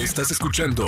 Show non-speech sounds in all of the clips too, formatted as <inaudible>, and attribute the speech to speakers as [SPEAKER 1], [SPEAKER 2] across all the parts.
[SPEAKER 1] Estás escuchando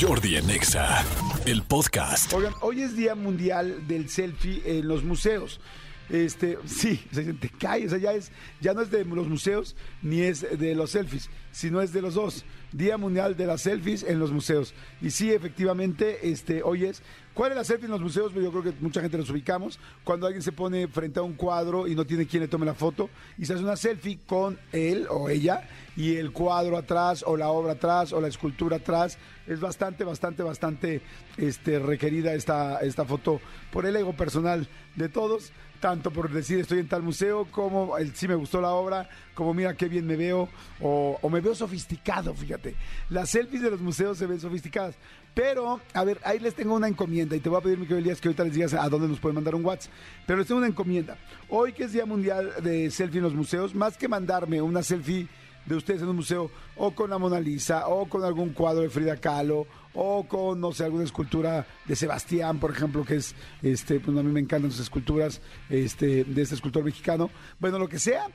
[SPEAKER 1] Jordi en Exa, el podcast.
[SPEAKER 2] Oigan, hoy es Día Mundial del Selfie en los museos. Este, sí, te cae, o sea, ya, es, ya no es de los museos ni es de los selfies, sino es de los dos. Día Mundial de las Selfies en los museos. Y sí, efectivamente, este, hoy es. ¿Cuál es la selfie en los museos? Yo creo que mucha gente los ubicamos. Cuando alguien se pone frente a un cuadro y no tiene quien le tome la foto y se hace una selfie con él o ella y el cuadro atrás o la obra atrás o la escultura atrás. Es bastante, bastante, bastante este, requerida esta, esta foto por el ego personal de todos tanto por decir estoy en tal museo, como el, sí me gustó la obra, como mira qué bien me veo, o, me veo sofisticado, fíjate. Las selfies de los museos se ven sofisticadas. Pero, a ver, ahí les tengo una encomienda y te voy a pedir, mi querido Elías, que ahorita les digas a dónde nos pueden mandar un WhatsApp. Pero les tengo una encomienda. Hoy que es Día Mundial de Selfie en los museos, más que mandarme una selfie de ustedes en un museo, o con la Mona Lisa, o con algún cuadro de Frida Kahlo, o con, no sé, alguna escultura de Sebastián, por ejemplo, que es, este, pues a mí me encantan sus esculturas este, de este escultor mexicano. Bueno, lo que sea,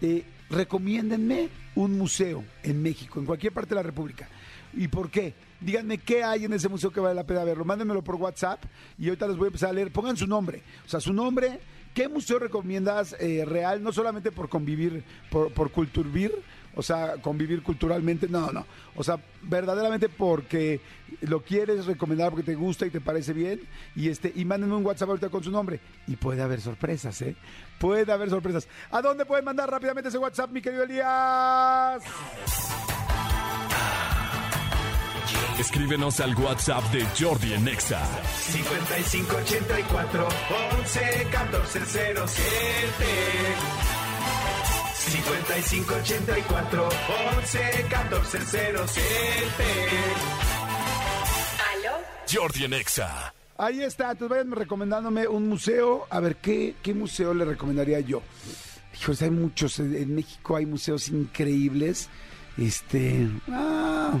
[SPEAKER 2] eh, recomiéndenme un museo en México, en cualquier parte de la República. ¿Y por qué? Díganme qué hay en ese museo que vale la pena verlo. Mándenmelo por WhatsApp y ahorita les voy a empezar a leer. Pongan su nombre. O sea, su nombre. ¿Qué museo recomiendas eh, real? No solamente por convivir, por, por culturvir, o sea, convivir culturalmente, no, no. O sea, verdaderamente porque lo quieres recomendar porque te gusta y te parece bien. Y este, y mándenme un WhatsApp ahorita con su nombre. Y puede haber sorpresas, ¿eh? Puede haber sorpresas. ¿A dónde pueden mandar rápidamente ese WhatsApp, mi querido Elías?
[SPEAKER 1] Escríbenos al WhatsApp de Jordi en Exa.
[SPEAKER 3] 5584 11 14 07. 5584 11 14 07.
[SPEAKER 4] ¿Aló?
[SPEAKER 1] Jordi en Exa.
[SPEAKER 2] Ahí está, entonces vayan recomendándome un museo. A ver, ¿qué, qué museo le recomendaría yo? Hijos, hay muchos. En México hay museos increíbles. Este. Ah,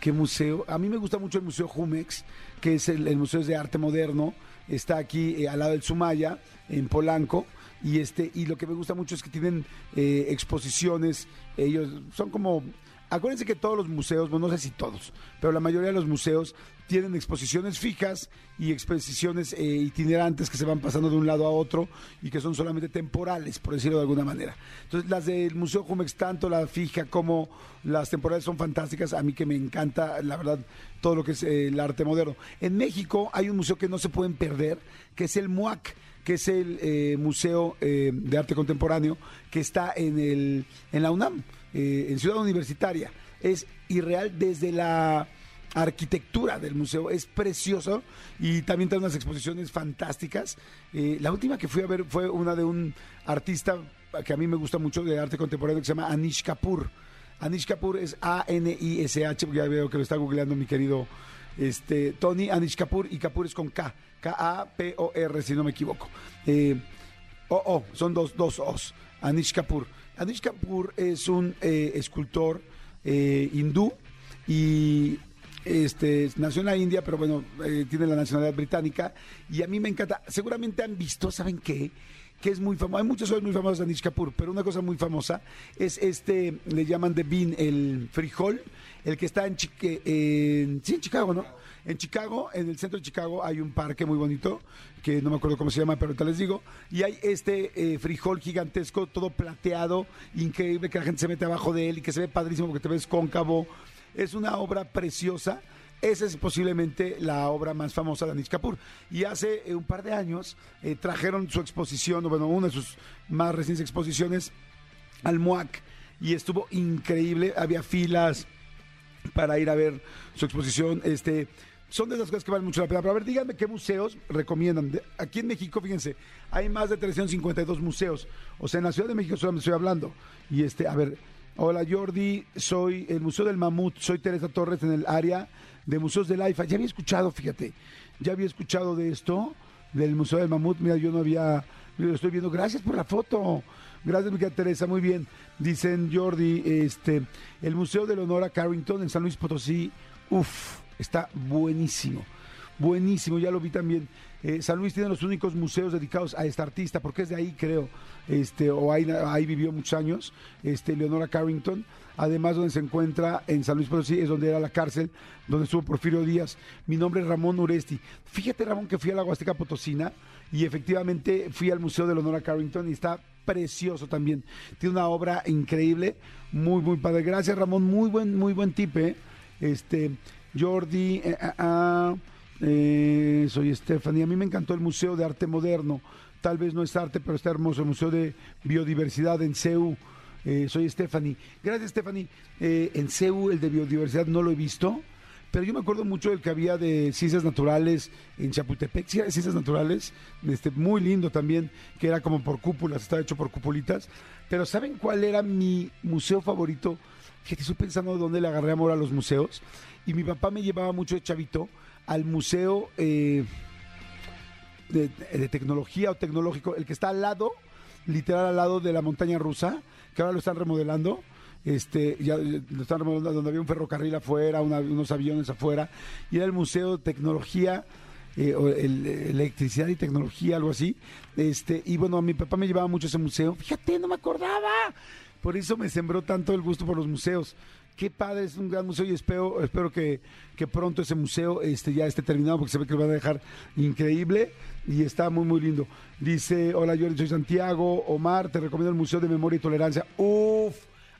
[SPEAKER 2] ¿Qué museo? A mí me gusta mucho el Museo Jumex, que es el, el Museo de Arte Moderno. Está aquí eh, al lado del Sumaya, en Polanco. Y, este, y lo que me gusta mucho es que tienen eh, exposiciones. Ellos son como Acuérdense que todos los museos, bueno, no sé si todos, pero la mayoría de los museos tienen exposiciones fijas y exposiciones eh, itinerantes que se van pasando de un lado a otro y que son solamente temporales, por decirlo de alguna manera. Entonces, las del Museo Jumex, tanto la fija como las temporales son fantásticas. A mí que me encanta, la verdad, todo lo que es eh, el arte moderno. En México hay un museo que no se pueden perder, que es el MUAC que es el eh, Museo eh, de Arte Contemporáneo que está en, el, en la UNAM, eh, en Ciudad Universitaria. Es irreal desde la arquitectura del museo, es precioso y también tiene unas exposiciones fantásticas. La última que fui a ver fue una de un artista que a mí me gusta mucho de arte contemporáneo que se llama Anish Kapoor. Anish Kapoor es A-N-I-S-H, ya veo que lo está googleando mi querido este, Tony Anish Kapoor y Kapoor es con K. K-A-P-O-R, si no me equivoco. Eh, o, o, son dos, dos O's. Anish Kapoor. Anish Kapoor es un eh, escultor eh, hindú y este, nació en la India, pero bueno, eh, tiene la nacionalidad británica. Y a mí me encanta. Seguramente han visto, ¿saben qué? Que es muy famoso. Hay muchos muy famosos de Anish pero una cosa muy famosa es este, le llaman de bean, el frijol, el que está en, Chique- en, sí, en Chicago, ¿no? En Chicago, en el centro de Chicago, hay un parque muy bonito, que no me acuerdo cómo se llama, pero ahorita les digo, y hay este eh, frijol gigantesco, todo plateado, increíble, que la gente se mete abajo de él y que se ve padrísimo porque te ves cóncavo. Es una obra preciosa. Esa es posiblemente la obra más famosa de Anish Kapoor. Y hace eh, un par de años eh, trajeron su exposición, bueno, una de sus más recientes exposiciones al MUAC. Y estuvo increíble. Había filas para ir a ver su exposición. Este, son de esas cosas que valen mucho la pena. Pero a ver, díganme qué museos recomiendan. Aquí en México, fíjense, hay más de 352 museos. O sea, en la Ciudad de México solamente estoy hablando. Y este, a ver, hola Jordi, soy el Museo del Mamut, soy Teresa Torres en el área de museos del AIFA. Ya había escuchado, fíjate, ya había escuchado de esto, del Museo del Mamut. Mira, yo no había, lo estoy viendo. Gracias por la foto. Gracias, mi querida Teresa, muy bien. Dicen Jordi, este, el Museo del Honor a Carrington en San Luis Potosí, uff, está buenísimo. Buenísimo, ya lo vi también. Eh, San Luis tiene los únicos museos dedicados a esta artista, porque es de ahí, creo, este, o ahí, vivió muchos años, este, Leonora Carrington. Además, donde se encuentra en San Luis Potosí, es donde era la cárcel, donde estuvo Porfirio Díaz. Mi nombre es Ramón Uresti. Fíjate, Ramón, que fui a la Huasteca Potosina y efectivamente fui al Museo de Leonora Carrington y está precioso también. Tiene una obra increíble, muy, muy padre. Gracias, Ramón, muy buen, muy buen tipe. Este, Jordi, eh, ah, ah, eh, soy Stephanie. A mí me encantó el Museo de Arte Moderno. Tal vez no es arte, pero está hermoso. El Museo de Biodiversidad en CEU. Eh, soy Stephanie. Gracias, Stephanie. Eh, en CEU, el de biodiversidad, no lo he visto, pero yo me acuerdo mucho del que había de ciencias naturales en Chapultepec, sí, de ciencias naturales, este, muy lindo también, que era como por cúpulas, estaba hecho por cupulitas. Pero ¿saben cuál era mi museo favorito? Fíjate, estoy pensando de dónde le agarré amor a los museos. Y mi papá me llevaba mucho de chavito al museo eh, de, tecnología o tecnológico, el que está al lado, literal al lado de la montaña rusa, que ahora lo están remodelando. Este, ya lo están remodelando donde había un ferrocarril afuera, unos aviones afuera, y era el Museo de Tecnología, eh, o el- Electricidad y Tecnología, algo así. Este, y bueno, mi papá me llevaba mucho a ese museo. Fíjate, no me acordaba. Por eso me sembró tanto el gusto por los museos. Qué padre, es un gran museo y espero, espero que, que pronto ese museo este, ya esté terminado porque se ve que lo van a dejar increíble y está muy, muy lindo. Dice, hola, yo soy Santiago, Omar, te recomiendo el Museo de Memoria y Tolerancia. Uf,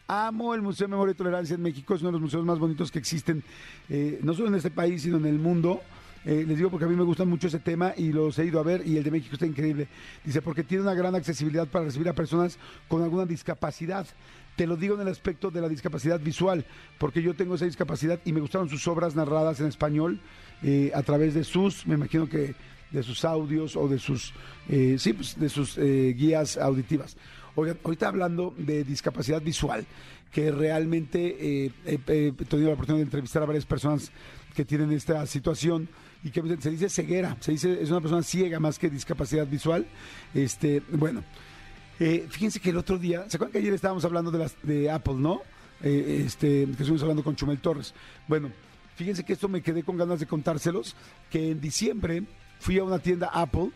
[SPEAKER 2] amo el Museo de Memoria y Tolerancia en México, es uno de los museos más bonitos que existen, eh, no solo en este país, sino en el mundo. Eh, les digo porque a mí me gusta mucho ese tema y los he ido a ver y el de México está increíble. Dice, porque tiene una gran accesibilidad para recibir a personas con alguna discapacidad. Te lo digo en el aspecto de la discapacidad visual, porque yo tengo esa discapacidad y me gustaron sus obras narradas en español eh, a través de sus, me imagino que de sus audios o de sus, eh, sí, pues, de sus eh, guías auditivas. Oigan, ahorita hablando de discapacidad visual, que realmente eh, he, he tenido la oportunidad de entrevistar a varias personas que tienen esta situación y que se dice ceguera, se dice es una persona ciega más que discapacidad visual. Este, bueno, eh, fíjense que el otro día, ¿se acuerdan que ayer estábamos hablando de las de Apple, no? Eh, este, que estuvimos hablando con Chumel Torres. Bueno, fíjense que esto me quedé con ganas de contárselos, que en diciembre fui a una tienda Apple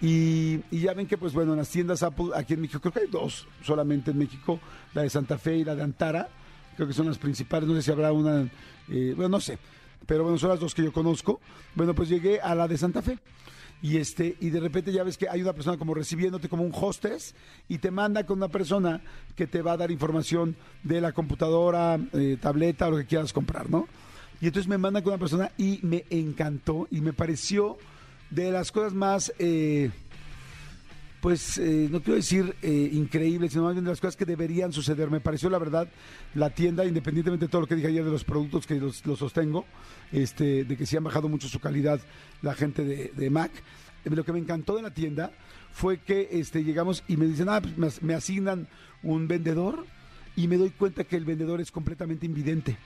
[SPEAKER 2] y, ya ven que, pues bueno, en las tiendas Apple aquí en México, creo que hay dos solamente en México, la de Santa Fe y la de Antara, creo que son las principales, no sé si habrá una, eh, bueno, no sé, pero bueno, son las dos que yo conozco. Bueno, pues llegué a la de Santa Fe. Y este, y de repente ya ves que hay una persona como recibiéndote como un hostess y te manda con una persona que te va a dar información de la computadora, eh, tableta lo que quieras comprar, ¿no? Y entonces me mandan con una persona y me encantó y me pareció de las cosas más eh, pues eh, no quiero decir eh, increíble, sino más bien de las cosas que deberían suceder. Me pareció, la verdad, la tienda, independientemente de todo lo que dije ayer de los productos que los, los sostengo, este, de que sí han bajado mucho su calidad la gente de, de Mac. Lo que me encantó de la tienda fue que este, llegamos y me dicen, ah, pues me, me asignan un vendedor y me doy cuenta que el vendedor es completamente invidente,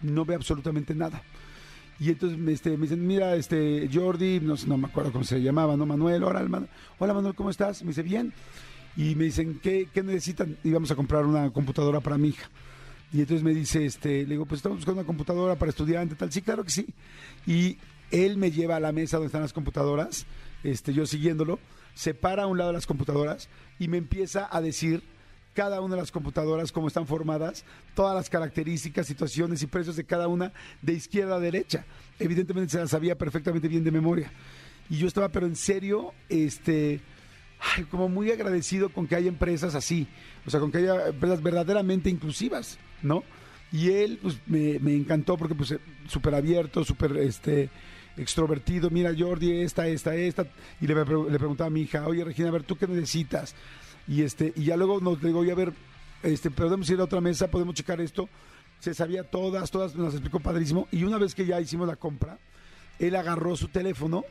[SPEAKER 2] no ve absolutamente nada. Y entonces me, este, me dicen, mira, este, Jordi, no, no me acuerdo cómo se llamaba, ¿no? Manuel, hola, Man- hola Manuel, ¿cómo estás? Me dice, bien. Y me dicen, ¿qué, qué necesitan? Y a comprar una computadora para mi hija. Y entonces me dice, este, le digo, pues estamos buscando una computadora para estudiante, tal. Sí, claro que sí. Y él me lleva a la mesa donde están las computadoras, este, yo siguiéndolo, se para a un lado de las computadoras y me empieza a decir cada una de las computadoras, cómo están formadas, todas las características, situaciones y precios de cada una de izquierda a derecha. Evidentemente se las sabía perfectamente bien de memoria. Y yo estaba, pero en serio, este, ay, como muy agradecido con que haya empresas así, o sea, con que haya empresas verdaderamente inclusivas, ¿no? Y él, pues, me, me encantó porque, pues, súper abierto, súper, este, extrovertido. Mira, Jordi, esta, esta, esta. Y le, le preguntaba a mi hija, oye, Regina, a ver, ¿tú qué necesitas? Y este, y ya luego nos digo, oye, a ver, este, podemos ir a otra mesa, podemos checar esto. Se sabía todas, todas nos explicó padrísimo. Y una vez que ya hicimos la compra, él agarró su teléfono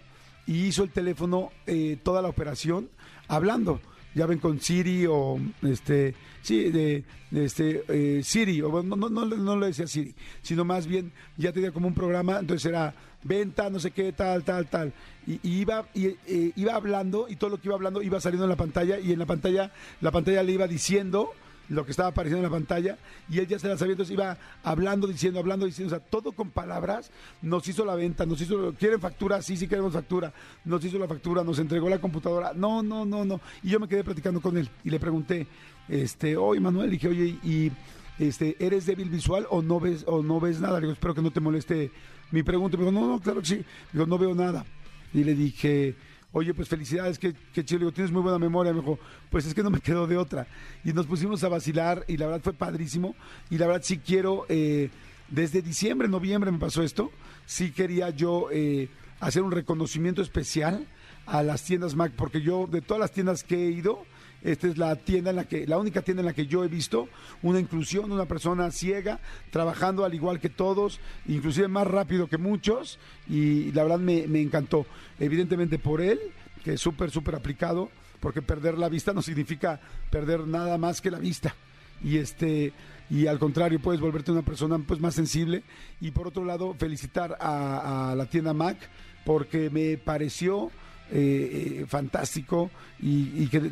[SPEAKER 2] y hizo el teléfono eh, toda la operación hablando. Ya ven con Siri o este sí de, este eh, Siri o no, no, no, no le decía Siri, sino más bien ya tenía como un programa, entonces era venta, no sé qué, tal, tal, tal. Y, y iba, y, eh, iba hablando y todo lo que iba hablando iba saliendo en la pantalla y en la pantalla, la pantalla le iba diciendo lo que estaba apareciendo en la pantalla y él ya se la sabía, entonces iba hablando, diciendo, hablando, diciendo, o sea, todo con palabras, nos hizo la venta, nos hizo, ¿quieren factura? Sí, sí queremos factura, nos hizo la factura, nos entregó la computadora, no, no, no, no, y yo me quedé platicando con él y le pregunté, este, oye Manuel, dije, oye, y este, ¿eres débil visual o no ves, o no ves nada? Le digo, espero que no te moleste mi pregunta, me dijo, no, no, claro que sí, digo, no veo nada, y le dije, Oye, pues felicidades, que, que chido. Digo, tienes muy buena memoria. Me dijo, pues es que no me <laughs> quedo de otra. Y nos pusimos a vacilar y la verdad fue padrísimo. Y la verdad sí quiero, eh, desde diciembre, noviembre me pasó esto. Sí quería yo eh, hacer un reconocimiento especial a las tiendas Mac, porque yo de todas las tiendas que he ido, esta es la tienda en la que, la única tienda en la que yo he visto una inclusión, una persona ciega, trabajando al igual que todos, inclusive más rápido que muchos, y la verdad me, me encantó. Evidentemente por él, que es súper, súper aplicado, porque perder la vista no significa perder nada más que la vista. Y este, y al contrario, puedes volverte una persona pues más sensible. Y por otro lado, felicitar a, la tienda Mac, porque me pareció eh, eh, fantástico y que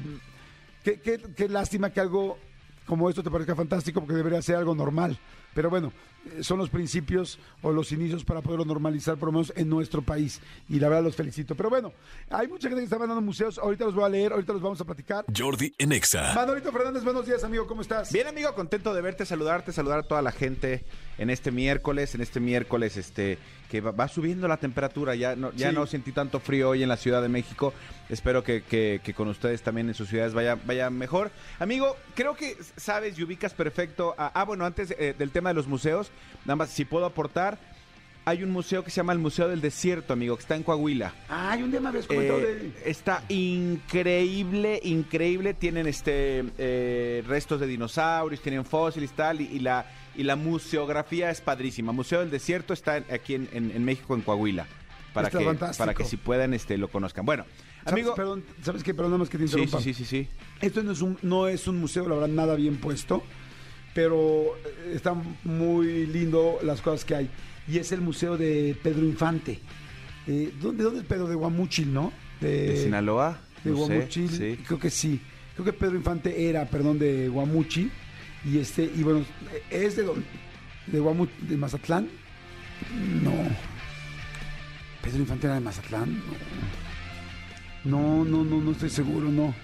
[SPEAKER 2] Qué, qué- qué lástima que algo como esto te parezca fantástico porque debería ser algo normal. Pero bueno, son los principios o los inicios para poderlo normalizar por lo menos en nuestro país. Y la verdad los felicito. Pero bueno, hay mucha gente que está mandando museos. Ahorita los voy a leer, ahorita los vamos a platicar.
[SPEAKER 1] Jordi en Exa.
[SPEAKER 2] Manolito Fernández, buenos días, amigo. ¿Cómo estás?
[SPEAKER 4] Bien, amigo, contento de verte, saludarte, saludar a toda la gente en este miércoles, en este miércoles, este, que va, va subiendo la temperatura, ya no, ya
[SPEAKER 2] Sí.
[SPEAKER 4] no sentí tanto frío hoy en la Ciudad de México, espero que, que- que con ustedes también en sus ciudades vaya, vaya mejor. Amigo, creo que sabes y ubicas perfecto, a- ah, bueno, antes eh, del tema de los museos, nada más, si puedo aportar, hay un museo que se llama el Museo del Desierto, amigo, que está en Coahuila.
[SPEAKER 2] Ay, un día me habías comentado
[SPEAKER 4] Eh,
[SPEAKER 2] de.
[SPEAKER 4] Está increíble, increíble. Tienen este eh, restos de dinosaurios, tienen fósiles tal, y, y la y la museografía es padrísima. Museo del Desierto está aquí en, en- en México, en Coahuila, para
[SPEAKER 2] Está
[SPEAKER 4] que
[SPEAKER 2] fantástico.
[SPEAKER 4] para que si puedan este lo conozcan. Bueno,
[SPEAKER 2] ¿Sabes,
[SPEAKER 4] amigo,
[SPEAKER 2] perdón, ¿sabes qué? Perdón, nada más que te interrumpa.
[SPEAKER 4] sí, sí, sí, sí.
[SPEAKER 2] Esto no es un, no es un museo, la verdad, nada bien puesto, pero eh, está muy lindo las cosas que hay. Y es el museo de Pedro Infante. Eh, ¿dónde, ¿Dónde es Pedro? De Guamúchil, ¿no?
[SPEAKER 4] De Sinaloa,
[SPEAKER 2] De
[SPEAKER 4] no sé,
[SPEAKER 2] Guamúchil.
[SPEAKER 4] sí.
[SPEAKER 2] Creo que sí. Creo que Pedro Infante era, perdón, de Guamúchil. Y este, y bueno, ¿es de dónde? ¿De Mazatlán? No. ¿Pedro Infante era de Mazatlán? No. No, no, no, no estoy seguro, no.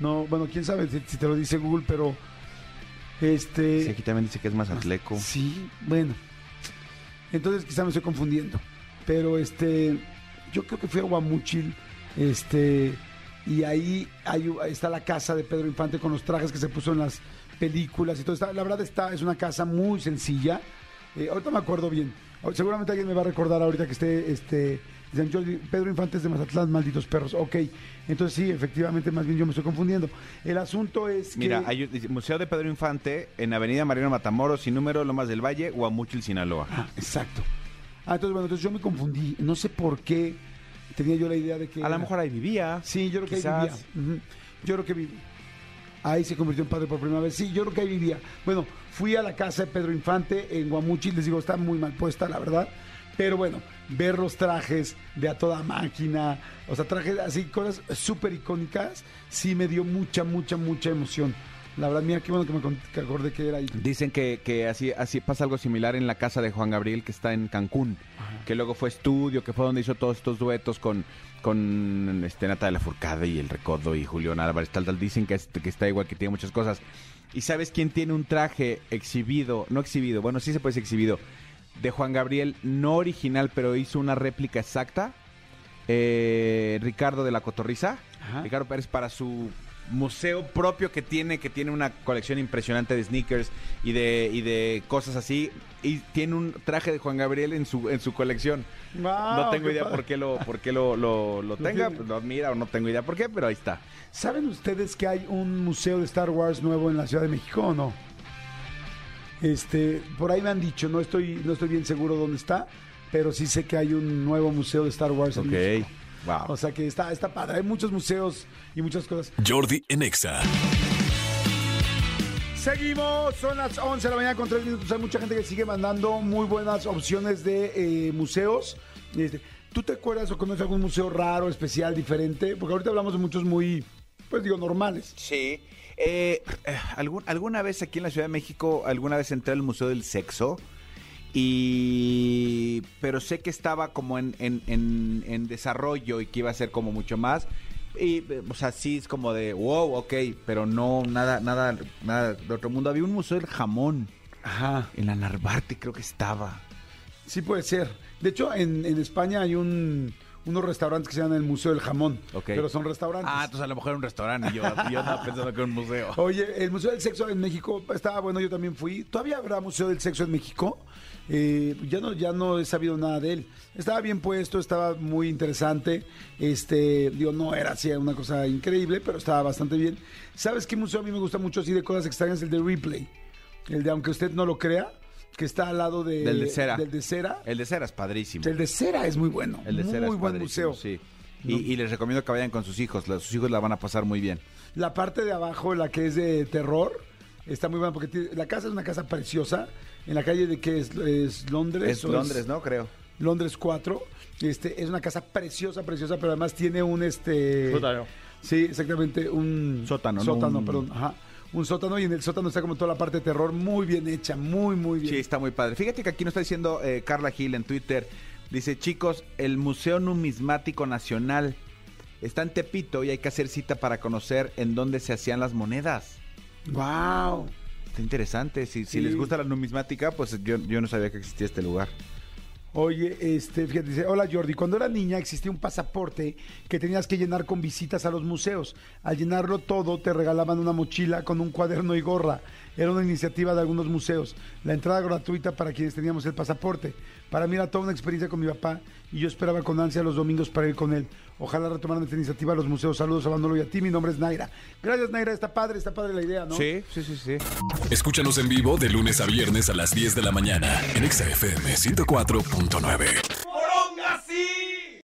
[SPEAKER 2] No, bueno, quién sabe si, si te lo dice Google, pero. Este.
[SPEAKER 4] Sí, aquí también dice que es Mazatleco.
[SPEAKER 2] Sí, bueno. Entonces quizá me estoy confundiendo. Pero este, yo creo que fui a Guamúchil, este, y ahí hay, está la casa de Pedro Infante con los trajes que se puso en las películas y todo. Está, la verdad está, es una casa muy sencilla. Eh, ahorita me acuerdo bien. Seguramente alguien me va a recordar ahorita que esté, este, dicen, "Jordi, Pedro Infante es de Mazatlán, malditos perros. Ok, entonces sí, efectivamente, más bien yo me estoy confundiendo. El asunto es que...
[SPEAKER 4] Mira, hay un- dice, Museo de Pedro Infante en Avenida Mariano Matamoros, sin número, Lomas del Valle, Guamúchil, Sinaloa.
[SPEAKER 2] Ah, exacto. Ah, entonces, bueno, entonces yo me confundí. No sé por qué tenía yo la idea de que.
[SPEAKER 4] A lo mejor ahí vivía.
[SPEAKER 2] Sí, yo creo que ahí
[SPEAKER 4] quizás.
[SPEAKER 2] vivía. Ujú. Yo creo que vivía. Ahí se convirtió en padre por primera vez. Sí, yo creo que ahí vivía. Bueno, fui a la casa de Pedro Infante en Guamuchil. Les digo, está muy mal puesta, la verdad. Pero bueno, ver los trajes de a toda máquina, o sea, trajes así, cosas súper icónicas, sí me dio mucha, mucha, mucha emoción. La verdad, mira, qué bueno que me que acordé que era ahí.
[SPEAKER 4] Dicen que, que así, así pasa algo similar en la casa de Juan Gabriel, que está en Cancún, que luego fue estudio, que fue donde hizo todos estos duetos con, con este, Nata de la Furcada y El Recodo y Julián Álvarez, tal, tal. Dicen que, es- que está igual, que tiene muchas cosas. ¿Y sabes quién tiene un traje exhibido? No exhibido, bueno, sí se puede decir exhibido, de Juan Gabriel, no original, pero hizo una réplica exacta. Eh, Ricardo de la Cotorriza.
[SPEAKER 2] Ajá.
[SPEAKER 4] Ricardo Pérez para su museo propio que tiene, que tiene una colección impresionante de sneakers y de, y de cosas así. Y tiene un traje de Juan Gabriel en su, en su colección. No tengo
[SPEAKER 2] qué
[SPEAKER 4] idea
[SPEAKER 2] padre.
[SPEAKER 4] por qué lo, por qué lo, lo, lo tenga,
[SPEAKER 2] tiene.
[SPEAKER 4] lo admira o no tengo idea por qué, pero ahí está.
[SPEAKER 2] ¿Saben ustedes que hay un museo de Star Wars nuevo en la Ciudad de México o no? Este, por ahí me han dicho, no estoy, no estoy bien seguro dónde está, pero sí sé que hay un nuevo museo de Star Wars en México.
[SPEAKER 4] Wow.
[SPEAKER 2] O sea que está, está padre. Hay muchos museos y muchas cosas.
[SPEAKER 1] Jordi en Exa.
[SPEAKER 2] Seguimos, son las 11 de la mañana con 3 minutos. Hay mucha gente que sigue mandando muy buenas opciones de eh, museos. Este, ¿Tú te acuerdas o conoces algún museo raro, especial, diferente? Porque ahorita hablamos de muchos muy, pues digo, normales.
[SPEAKER 4] Sí. Eh, algún- alguna vez aquí en la Ciudad de México, alguna vez entré al Museo del Sexo y pero sé que estaba como en, en, en- en desarrollo y que iba a ser como mucho más. Y, o sea, sí es como de, wow, ok, pero no, nada, nada, nada de otro mundo. Había un museo del jamón
[SPEAKER 2] Ajá.
[SPEAKER 4] en la Narvarte, creo que estaba.
[SPEAKER 2] Sí puede ser. De hecho, en, en España hay un, unos restaurantes que se llaman el Museo del Jamón. Pero son restaurantes.
[SPEAKER 4] Ah, entonces a lo mejor era un restaurante y yo, yo estaba pensando que era un museo. <laughs>
[SPEAKER 2] Oye, el Museo del Sexo en México estaba bueno, yo también fui. ¿Todavía habrá Museo del Sexo en México? Eh, ya no, ya no he sabido nada de él. Estaba bien puesto, estaba muy interesante. Este, digo, no era así una cosa increíble, pero estaba bastante bien. ¿Sabes qué museo a mí me gusta mucho así de cosas extrañas? El de Ripley. El de, aunque usted no lo crea, que está al lado de,
[SPEAKER 4] Del de cera.
[SPEAKER 2] Del de cera.
[SPEAKER 4] El de cera es padrísimo.
[SPEAKER 2] El de cera es muy bueno.
[SPEAKER 4] El de cera
[SPEAKER 2] muy
[SPEAKER 4] es
[SPEAKER 2] buen museo.
[SPEAKER 4] Sí. Y, y les recomiendo que vayan con sus hijos. Sus hijos la van a pasar muy bien.
[SPEAKER 2] La parte de abajo, la que es de terror, está muy buena porque tiene- la casa es una casa preciosa. En la calle de que es, es Londres.
[SPEAKER 4] Es
[SPEAKER 2] o
[SPEAKER 4] Londres, ¿no? Creo.
[SPEAKER 2] Londres 4. Este, es una casa preciosa, preciosa, pero además tiene un este.
[SPEAKER 4] Sótano.
[SPEAKER 2] Sí, exactamente, un
[SPEAKER 4] Sótano, ¿no?
[SPEAKER 2] Sótano,
[SPEAKER 4] Un-
[SPEAKER 2] perdón. Ajá. Un sótano y en el sótano está como toda la parte de terror muy bien hecha, muy, muy bien.
[SPEAKER 4] Sí, está muy padre. Fíjate que aquí nos está diciendo eh, Carla Gil en Twitter. Dice, chicos, el Museo Numismático Nacional está en Tepito y hay que hacer cita para conocer en dónde se hacían las monedas.
[SPEAKER 2] ¡Wow!
[SPEAKER 4] Está interesante. Si, si les gusta la numismática, pues yo, yo no sabía que existía este lugar.
[SPEAKER 2] Oye, este, fíjate, dice, hola Jordi, cuando era niña existía un pasaporte que tenías que llenar con visitas a los museos. Al llenarlo todo te regalaban una mochila con un cuaderno y gorra. Era una iniciativa de algunos museos. La entrada gratuita para quienes teníamos el pasaporte. Para mí era toda una experiencia con mi papá y yo esperaba con ansia los domingos para ir con él. Ojalá retomaran esta iniciativa a los museos. Saludos a Manolo y a ti. Mi nombre es Naira. Gracias, Naira. Está padre, está padre la idea, ¿no?
[SPEAKER 4] Sí, sí, sí, sí.
[SPEAKER 1] Escúchanos en vivo de lunes a viernes a las 10 de la mañana en Exa FM 104.9.